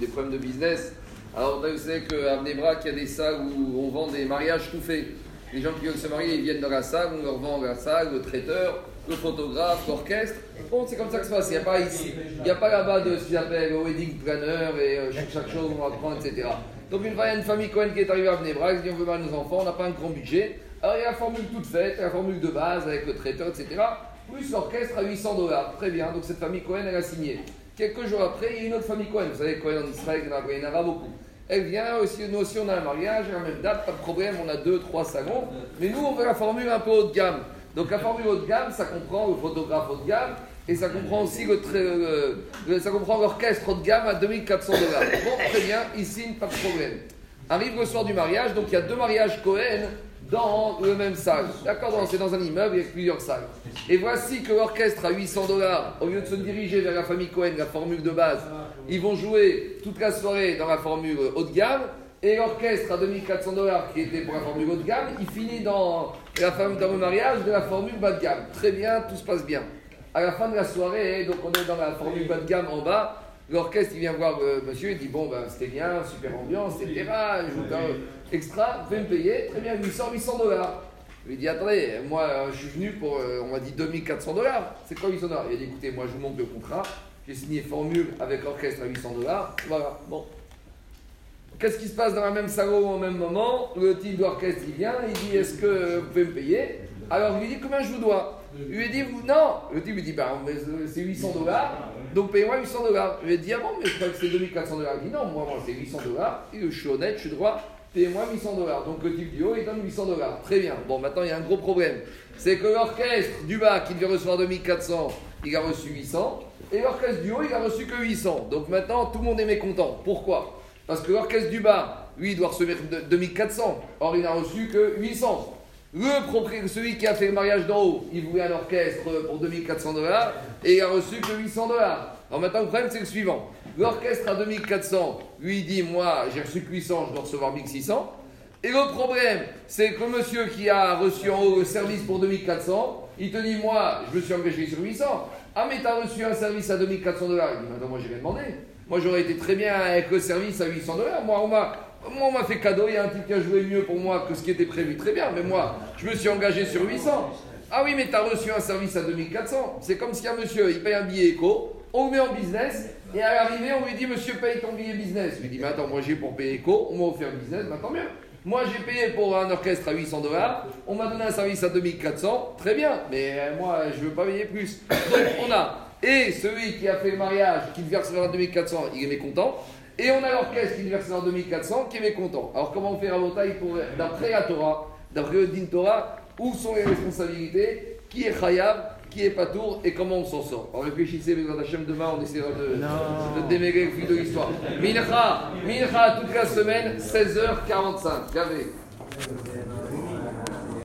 des problèmes de business. Alors, vous savez qu'à Bnebrak, il y a des salles où on vend des mariages tout faits. Les gens qui veulent se marier, ils viennent dans la salle, on leur vend la salle, le traiteur, le photographe, l'orchestre. Bon, c'est comme ça que ça se passe. Il n'y a pas ici, il n'y a pas là-bas de ce qu'ils appellent le wedding planner et euh, chaque, chose on va prendre, etc. Donc, une fois, une famille Cohen qui est arrivée à Bnebrak, dit on veut marier nos enfants, on n'a pas un grand budget. Alors, il y a la formule toute faite, la formule de base avec le traiteur, etc. Plus l'orchestre à 800 dollars. Très bien, donc cette famille Cohen, elle a signé. Quelques jours après, il y a une autre famille Cohen. Vous savez, Cohen en Israël, il y en a- beaucoup. Elle vient aussi, nous aussi on a un mariage, à la même date, pas de problème, on a deux, trois salons. Mais nous, on veut la formule un peu haut de gamme. Donc la formule haut de gamme, ça comprend le photographe haut de gamme et ça comprend aussi le, le- ça comprend l'orchestre haut de gamme à 2400 dollars. Bon, très bien, signent, pas de problème. Arrive le soir du mariage, donc il y a deux mariages Cohen dans le même salle. D'accord C'est dans un immeuble avec plusieurs salles. Et voici que l'orchestre à 800 dollars, au lieu de se diriger vers la famille Cohen, la formule de base, ils vont jouer toute la soirée dans la formule haut de gamme. Et l'orchestre à 2400 dollars, qui était pour la formule haut de gamme, il finit dans, la fam- dans le mariage de la formule bas de gamme. Très bien, tout se passe bien. À la fin de la soirée, donc on est dans la formule bas de gamme en bas. L'orchestre, il vient voir euh, monsieur, il dit Bon, ben, c'était bien, super ambiance, etc. Je vous extra, vous pouvez me payer. Très bien, 800, 800 dollars. Il lui dit Attendez, moi, euh, je suis venu pour, euh, on m'a dit 2400 dollars. C'est quoi 800 dollars? Il a dit Écoutez, moi, je vous montre le contrat. J'ai signé formule avec l'orchestre à 800 dollars. Voilà, bon. Qu'est-ce qui se passe dans la même salon au même moment? Le type d'orchestre, il vient, il dit Est-ce que vous pouvez me payer? Alors, il lui dit Combien je vous dois? Il lui dit Non Le type lui dit bah, mais C'est 800 dollars, donc payez-moi 800 dollars. Il lui dit Ah bon, mais je c'est 2400 dollars. Il dit Non, moi, moi c'est 800 dollars. Je suis honnête, je suis droit, payez-moi 800 dollars. Donc le type du haut, il donne 800 dollars. Très bien. Bon, maintenant, il y a un gros problème. C'est que l'orchestre du bas, qui devait recevoir 2400, il a reçu 800. Et l'orchestre du haut, il a reçu que 800. Donc maintenant, tout le monde est mécontent. Pourquoi? Parce que l'orchestre du bas, lui, il doit recevoir de- 2400. Or, il n'a reçu que 800. Le propriétaire, celui qui a fait le mariage d'en haut, il voulait un orchestre pour 2400 dollars et il a reçu que 800 dollars. Alors maintenant, le problème, c'est le suivant. L'orchestre à 2400, lui, dit Moi, j'ai reçu que 800, je dois recevoir 1600. Et le problème, c'est que le monsieur qui a reçu en haut le service pour 2400, il te dit Moi, je me suis engagé sur 800. Ah, mais tu as reçu un service à 2400 dollars. Il dit Maintenant, moi, j'ai rien demandé. Moi, j'aurais été très bien avec le service à 800 dollars. Moi, on m'a. Moi, on m'a fait cadeau, il y a un type qui a joué mieux pour moi que ce qui était prévu. Très bien, mais moi, je me suis engagé sur 800. Ah oui, mais tu as reçu un service à 2400. C'est comme si un monsieur, il paye un billet éco, on le met en business, et à l'arrivée, on lui dit, monsieur, paye ton billet business. Il lui dit, mais attends, moi j'ai pour payer éco, on m'a offert un business, maintenant bien. Moi, j'ai payé pour un orchestre à 800 dollars, on m'a donné un service à 2400, très bien, mais euh, moi, je veux pas payer plus. Donc, on a, et celui qui a fait le mariage, qui devait recevoir 2400, il est mécontent. Et on a l'orchestre recevoir 2400, qui est mécontent. Alors, comment on fait à taille pour, d'après la Torah, d'après le Din Torah, où sont les responsabilités, qui est Khayab, qui est Patour et comment on s'en sort. Alors réfléchissez, mais dans Hachem, demain on essaiera de, de démêler le fil de l'histoire. Mincha, Mincha toute la semaine, 16h45. Regardez.